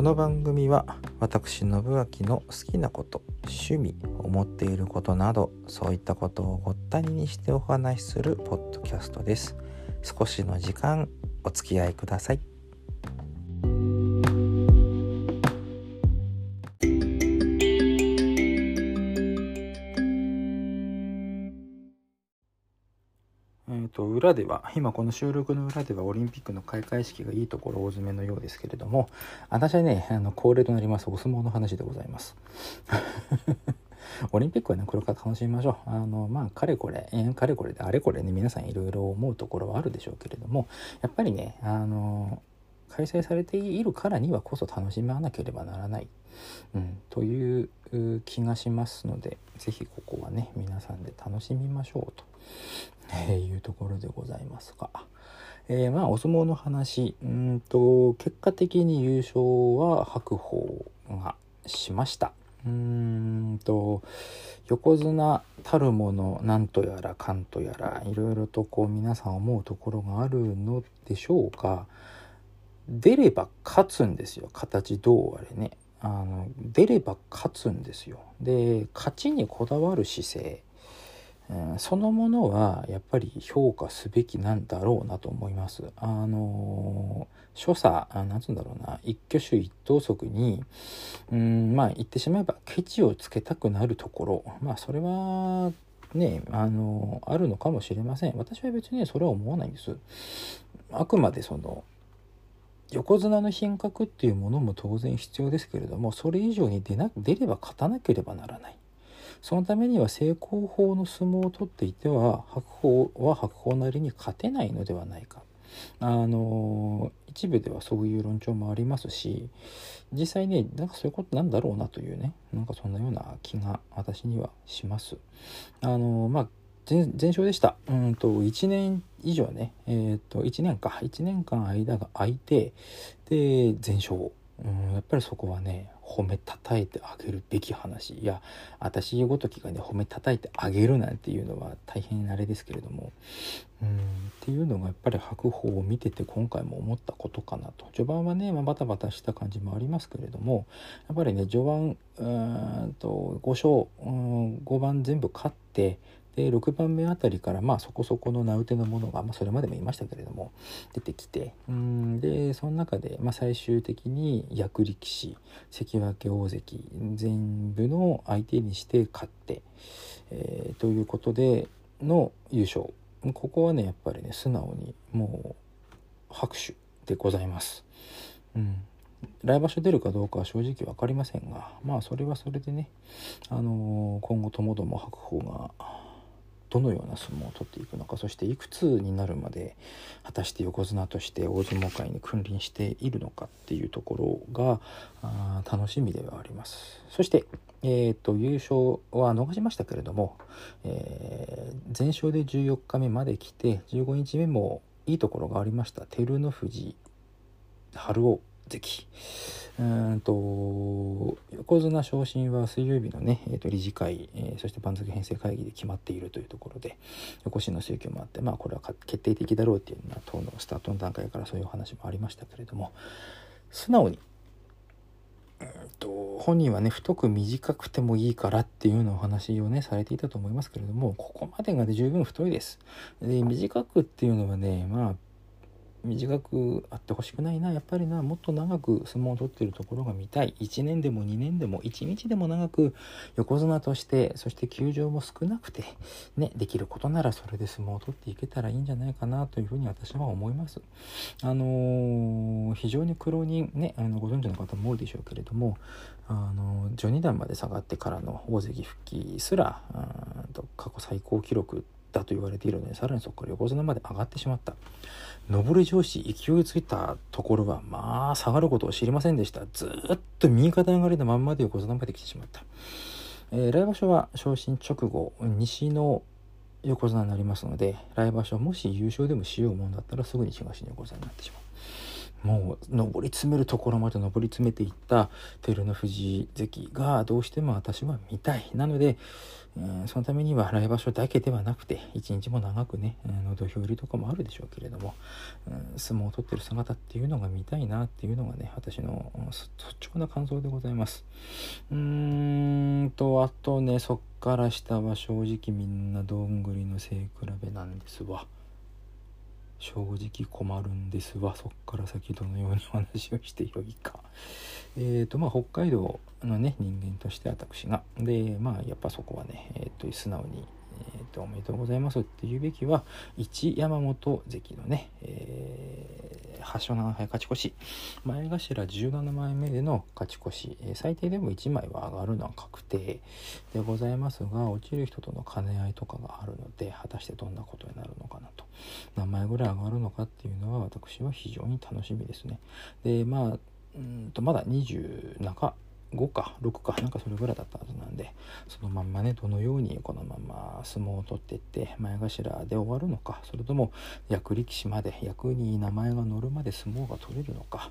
この番組は私信明の好きなこと趣味思っていることなどそういったことをごったににしてお話しするポッドキャストです。少しの時間お付き合いください。と裏では今この収録の裏ではオリンピックの開会式がいいところ大詰めのようですけれども私はねあの恒例となりますお相撲の話でございます。オリンピックはねこれから楽しみましょう。あのまあかれこれ、えー、かれこれであれこれね皆さんいろいろ思うところはあるでしょうけれどもやっぱりねあの開催されているからにはこそ楽しまなければならない、うん、という気がしますので是非ここはね皆さんで楽しみましょうと。えー、いうところでございますが、えー、まあお相撲の話。うんと結果的に優勝は白鵬がしました。うんと横綱たるものなんとやらかんとやらいろいろとこう皆さん思うところがあるのでしょうか。出れば勝つんですよ。形どうあれね。あの出れば勝つんですよ。で勝ちにこだわる姿勢。そのものはやっぱり評価すべきなんだろうなと思います。あの所作なんつうんだろうな。一挙手一投足にうんまあ言ってしまえばケチをつけたくなるところ。まあそれはねあのあるのかもしれません。私は別にそれは思わないんです。あくまでその横綱の品格っていうものも当然必要ですけれどもそれ以上に出な出れば勝たなければならない。そのためには正攻法の相撲を取っていては白鵬は白鵬なりに勝てないのではないか。あの一部ではそういう論調もありますし実際ねなんかそういうことなんだろうなというねなんかそんなような気が私にはします。あのまあ全勝でした。うんと1年以上ねえっ、ー、と1年か1年間間が空いてで全勝。うんやっぱりそこはね褒めたたえてあげるべき話。いや私ごときがね褒めたたえてあげるなんていうのは大変あれですけれども。うんっていうのがやっぱり白鵬を見てて今回も思ったことかなと。序盤はね、まあ、バタバタした感じもありますけれどもやっぱりね序盤うんと5勝うん5番全部勝ってで6番目あたりからまあそこそこの名うてのものが、まあ、それまでも言いましたけれども出てきてうんでその中で、まあ、最終的に役力士関脇大関全部の相手にして勝って、えー、ということでの優勝ここはねやっぱりね素直にもう拍手でございます。うん来場所出るかどうかは正直分かりませんがまあそれはそれでね、あのー、今後ともども白鵬がどのような相撲を取っていくのかそしていくつになるまで果たして横綱として大相撲界に君臨しているのかっていうところがあ楽しみではあります。そして、えーと、優勝は逃しましたけれども、えー、全勝で14日目まで来て15日目もいいところがありました。照ノ富士春雄関うんと横綱昇進は水曜日のね、えー、と理事会、えー、そして番付編成会議で決まっているというところで横綱の請求もあってまあこれは決定的だろうっていうのは党のスタートの段階からそういうお話もありましたけれども素直にうんと本人はね太く短くてもいいからっていうようなお話をねされていたと思いますけれどもここまでが、ね、十分太いです。で短くっていうのはねまあ短くあってほしくないな。やっぱりなもっと長く相撲を取ってるところが見たい。1年でも2年でも1日でも長く横綱としてそして休場も少なくてねできることならそれで相撲を取っていけたらいいんじゃないかなというふうに私は思います。あのー、非常に苦労人ねあのご存知の方も多いでしょうけれどもあの序二段まで下がってからの大関復帰すら過去最高記録だと言われているのでさらにそこから横綱まで上がってしまった。上り調子勢いついたところはまあ下がることを知りませんでした。ずっと右肩上がりのまんまで横綱まで来てしまった、えー、来場所は昇進直後西の横綱になりますので来場所もし優勝でもしようもんだったらすぐに東に横綱になってしまう。もう上り詰めるところまで上り詰めていった照ノ富士関がどうしても私は見たいなので、うん、そのためには来場所だけではなくて一日も長くね、あの土俵入りとかもあるでしょうけれども、うん、相撲を取ってる姿っていうのが見たいなっていうのがね私の率直な感想でございますうーんとあとねそっから下は正直みんなどんぐりの背比べなんですわ。正直困るんですわ。そっから先どのようにお話をしてよいか。えっ、ー、とまあ北海道のね人間として私が。でまあやっぱそこはね、えーと、素直におめでとうございますっていうべきは一山本関のね、えー、8勝7敗勝ち越し。前頭17枚目での勝ち越し、えー、最低でも1枚は上がるのは確定でございますが落ちる人との兼ね合いとかがあるので果たしてどんなことになるのかなと。何枚ぐらい上がるのかっていうのは私は非常に楽しみですね。でまあうんとまだ20中5か6かなんかそれぐらいだったはずなんでそのまんまねどのようにこのまま相撲を取っていって前頭で終わるのかそれとも役力士まで役に名前が載るまで相撲が取れるのか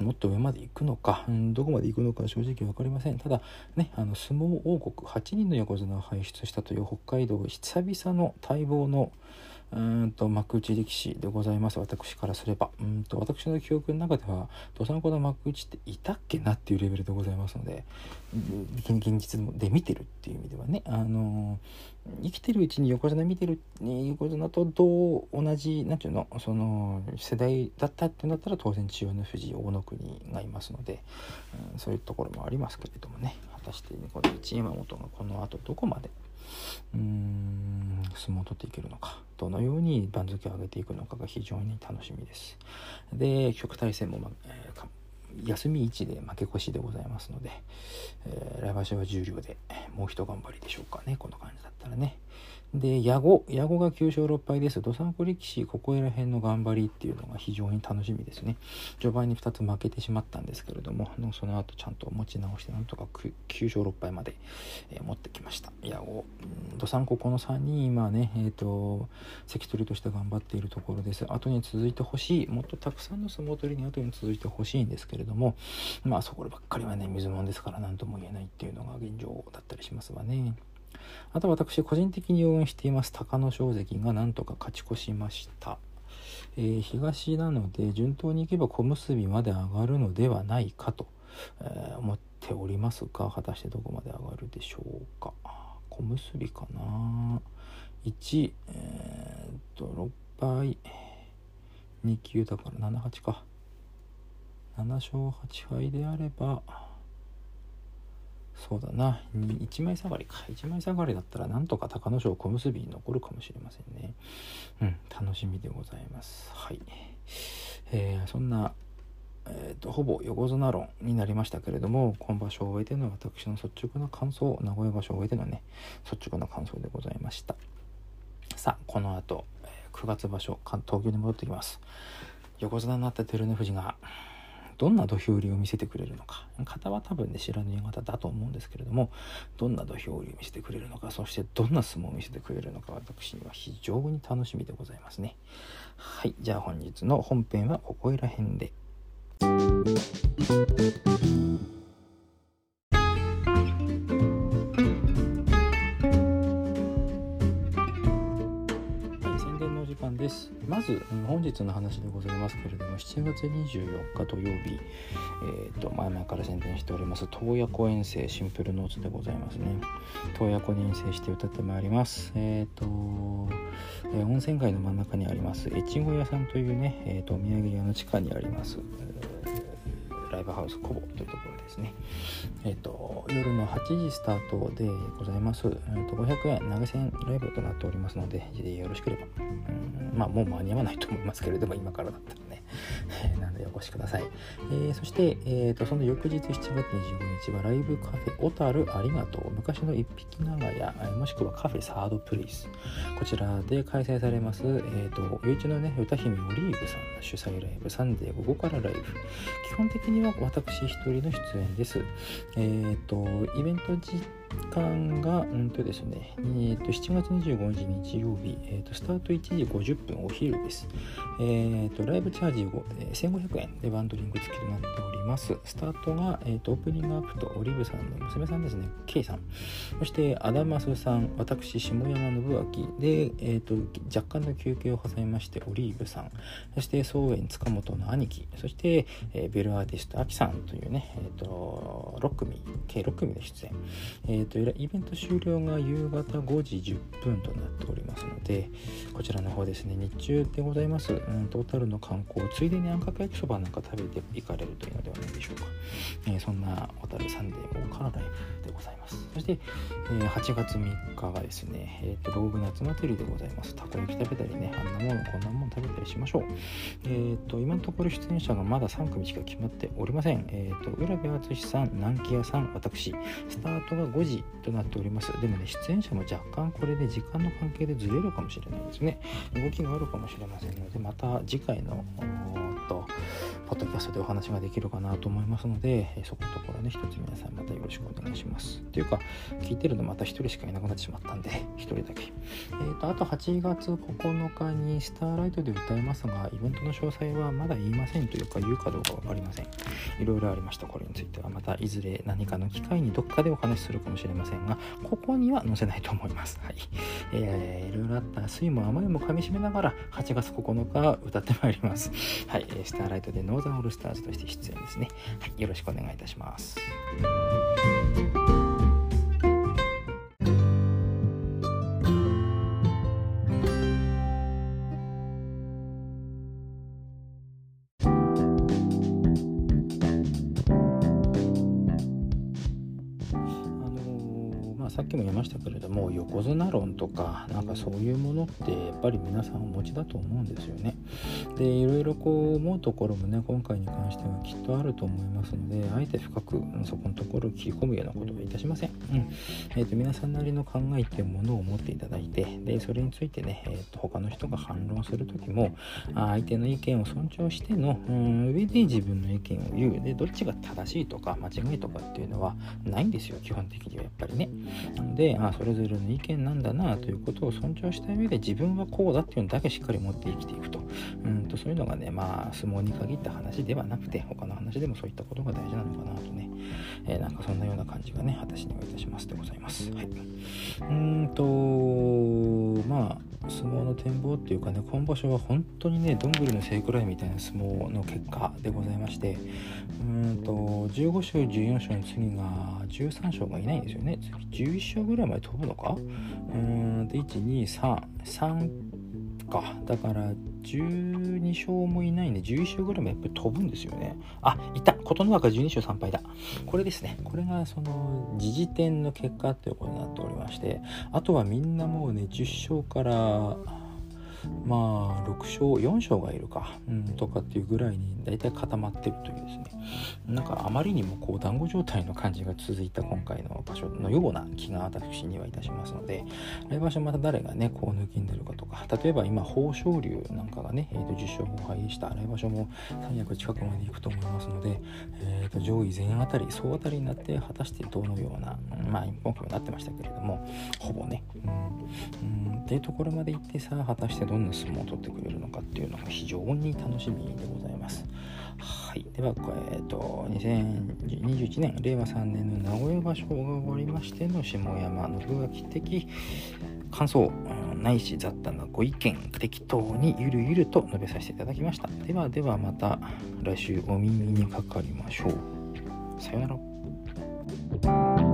もっと上まで行くのか、うん、どこまで行くのか正直分かりません。ただねあの相撲王国8人の横綱を輩出したという北海道久々の待望のうんと幕内力士でございます。私からすれば。うんと私の記憶の中では土佐の子の幕内っていたっけなっていうレベルでございますので現実で見てるっていう意味ではね。あの生きてるうちに横綱見てる横綱とどう同じ何ていうのその世代だったってなったら当然千代の富士大野国がいますので、うん、そういうところもありますけれどもね。果たしてこの一山本がこの後どこまでうーん相撲を取っていけるのかどのように番付を上げていくのかが非常に楽しみです。で局対戦も、まえー、休み1で負け越しでございますので、えー、来場所は十両でもう一頑張りでしょうかねこんな感じだったらね。で、矢後。矢後が9勝6敗です。どさんこ力士、ここら辺の頑張りっていうのが非常に楽しみですね。序盤に2つ負けてしまったんですけれども、その後ちゃんと持ち直して、なんとか 9, 勝6敗まで、えー、持ってきました。矢後。どさんここの3人、今ね、えっ、ー、と、関取として頑張っているところです。後に続いてほしい。もっとたくさんの相撲取りに後に続いてほしいんですけれども、まあそこばっかりはね、水物ですから何とも言えないっていうのが現状だったりしますわね。あと私個人的に応援しています隆の勝関がなんとか勝ち越しました。えー、東なので順当にいけば小結まで上がるのではないかと、えー、思っておりますが果たしてどこまで上がるでしょうか。小結かな。1えー、っと6倍2級だから78か。7勝8敗であればそうだな。1枚下がりか。1枚下がりだったらなんとか隆の勝小結びに残るかもしれませんね。うん楽しみでございます。はい。えー、そんなえーと、ほぼ横綱論になりましたけれども今場所を終えての私の率直な感想名古屋場所を終えてのね率直な感想でございました。さあこの後、え、9月場所東京に戻ってきます。横綱になった照ノ富士がどんな土俵入りを見せてくれるのか。型は多分ね知らぬ夕方だと思うんですけれどもどんな土俵入りを見せてくれるのかそしてどんな相撲を見せてくれるのか私には非常に楽しみでございますね。はいじゃあ本日の本編はここいら辺で。です。まず本日の話でございますけれども7月24日土曜日、えーと、前々から宣伝しております洞爺湖遠征シンプルノーツでございますね。洞爺湖に遠征して歌ってまいります。えっ、ー、と、えー、温泉街の真ん中にあります越後屋さんというね、えーと、お土産屋の地下にあります、ライブハウスコボというところですね。えっ、ー、と、夜の8時スタートでございます。えー、と500円投げ銭ライブとなっておりますので、よろしければ、うん、まあもう間に合わないと思いますけれども、今からだったら。なのでお越しください。えー、そして、えーと、その翌日7月25日はライブカフェ小樽ありがとう昔の一匹長屋もしくはカフェサードプレイスこちらで開催されます、えーと、と一のね歌姫オリーブさんの主催ライブサンデー午後からライブ基本的には私一人の出演です。えっ、ー、とイベント自間が、うんとですね、えー、と7月25日日曜日、えー、とスタート1時50分お昼です。えー、とライブチャージ、えー、1500円でワンドリンク付きとなっております。スタートが、えーと、オープニングアップとオリーブさんの娘さんですね。K さん。そしてアダマスさん私下山信明で、えーと、若干の休憩を挟みましてオリーブさん。そして総園塚本の兄貴。そして、えー、ベルアーティストアキさんというね、えーと、6組計6組で出演、えー、とイベント終了が夕方5時10分となっておりますのでこちらの方ですね日中でございます、うん、トータルの観光ついでにあんかけ焼きそばなんか食べていかれるというのではないでしょうか、えー、そんな小樽サンデー大からライブでございます。そして、えー、8月3日がですね、えーと、道具夏祭りでございます。たこ焼き食べたりねあんなものこんなもの食べたりしましょう。えっ、ー、と今のところ出演者がまだ3組しか決まっておりません。えっ、ー、と浦部淳さん南紀屋さん私。スタートが5時となっております。でもね出演者も若干これで時間の関係でずれるかもしれないですね。動きがあるかもしれませんのでまた次回のとポッドキャストでお話ができるかなと思いますので、そこのところね、一つ皆さんまたよろしくお願いします。というか、聞いてるのまた一人しかいなくなってしまったんで、一人だけ。え、ー、と、あと8月9日にスターライトで歌いますが、イベントの詳細はまだ言いませんというか、言うかどうか分かりません。いろいろありました、これについては。また、いずれ何かの機会にどっかでお話しするかもしれませんが、ここには載せないと思います。はい。えー、いろいろあった酸いも甘いもかみしめながら、8月9日歌ってまいります。はい。スターライトでノーザンオールスターズとして出演ですね。はい、よろしくお願いいたします。ましたけれども横綱論とかなんかそういうものってやっぱり皆さんお持ちだと思うんですよね。でいろいろこう思うところもね今回に関してはきっとあると思いますのであえて深くそこのところを切り込むようなことはいたしません。うんえーと、皆さんなりの考えっていうものを持っていただいてでそれについてね、えーと、他の人が反論する時も相手の意見を尊重しての、うん、上で自分の意見を言うでどっちが正しいとか間違いとかっていうのはないんですよ基本的にはやっぱりね。なのでであそれぞれの意見なんだなということを尊重した上で自分はこうだっていうのだけしっかり持って生きていくと。うんとそういうのがねまあ相撲に限った話ではなくて他の話でもそういったことが大事なのかなとね、えー、なんかそんなような感じがね私にはいたしますでございます。はい、うんとまあ相撲の展望っていうかね今場所は本当にねどんぐりの背くらいみたいな相撲の結果でございましてうんと15勝14勝の次が13勝がいないんですよね。次11勝ぐらいまで飛ぶのか？うんで1233か。だから12勝もいないんで11勝ぐらいもやっぱり飛ぶんですよね。あいた。琴ノ若12勝3敗だ。これですね。これがその時事点の結果ということになっておりましてあとはみんなもうね10勝からまあ6勝4勝がいるか、うん、とかっていうぐらいに大体固まってるというですね。なんかあまりにもこう団子状態の感じが続いた今回の場所のような気が私にはいたしますので来場所また誰がねこう抜きんでるかとか例えば今豊昇龍なんかがね、えー、と10勝5敗した来場所も三役近くまで行くと思いますので、えー、と上位全あたり総当たりになって果たしてどのようなまあ今期もなってましたけれどもほぼね、うん、うん。っていうところまで行ってさあ果たしてどんな相撲を取ってくれるのかっていうのが非常に楽しみでございます。はい、では、えーと、2021年令和3年の名古屋場所が終わりましての下山信明的感想ないし雑多なご意見適当にゆるゆると述べさせていただきました。ではではまた来週お耳にかかりましょう。さようなら。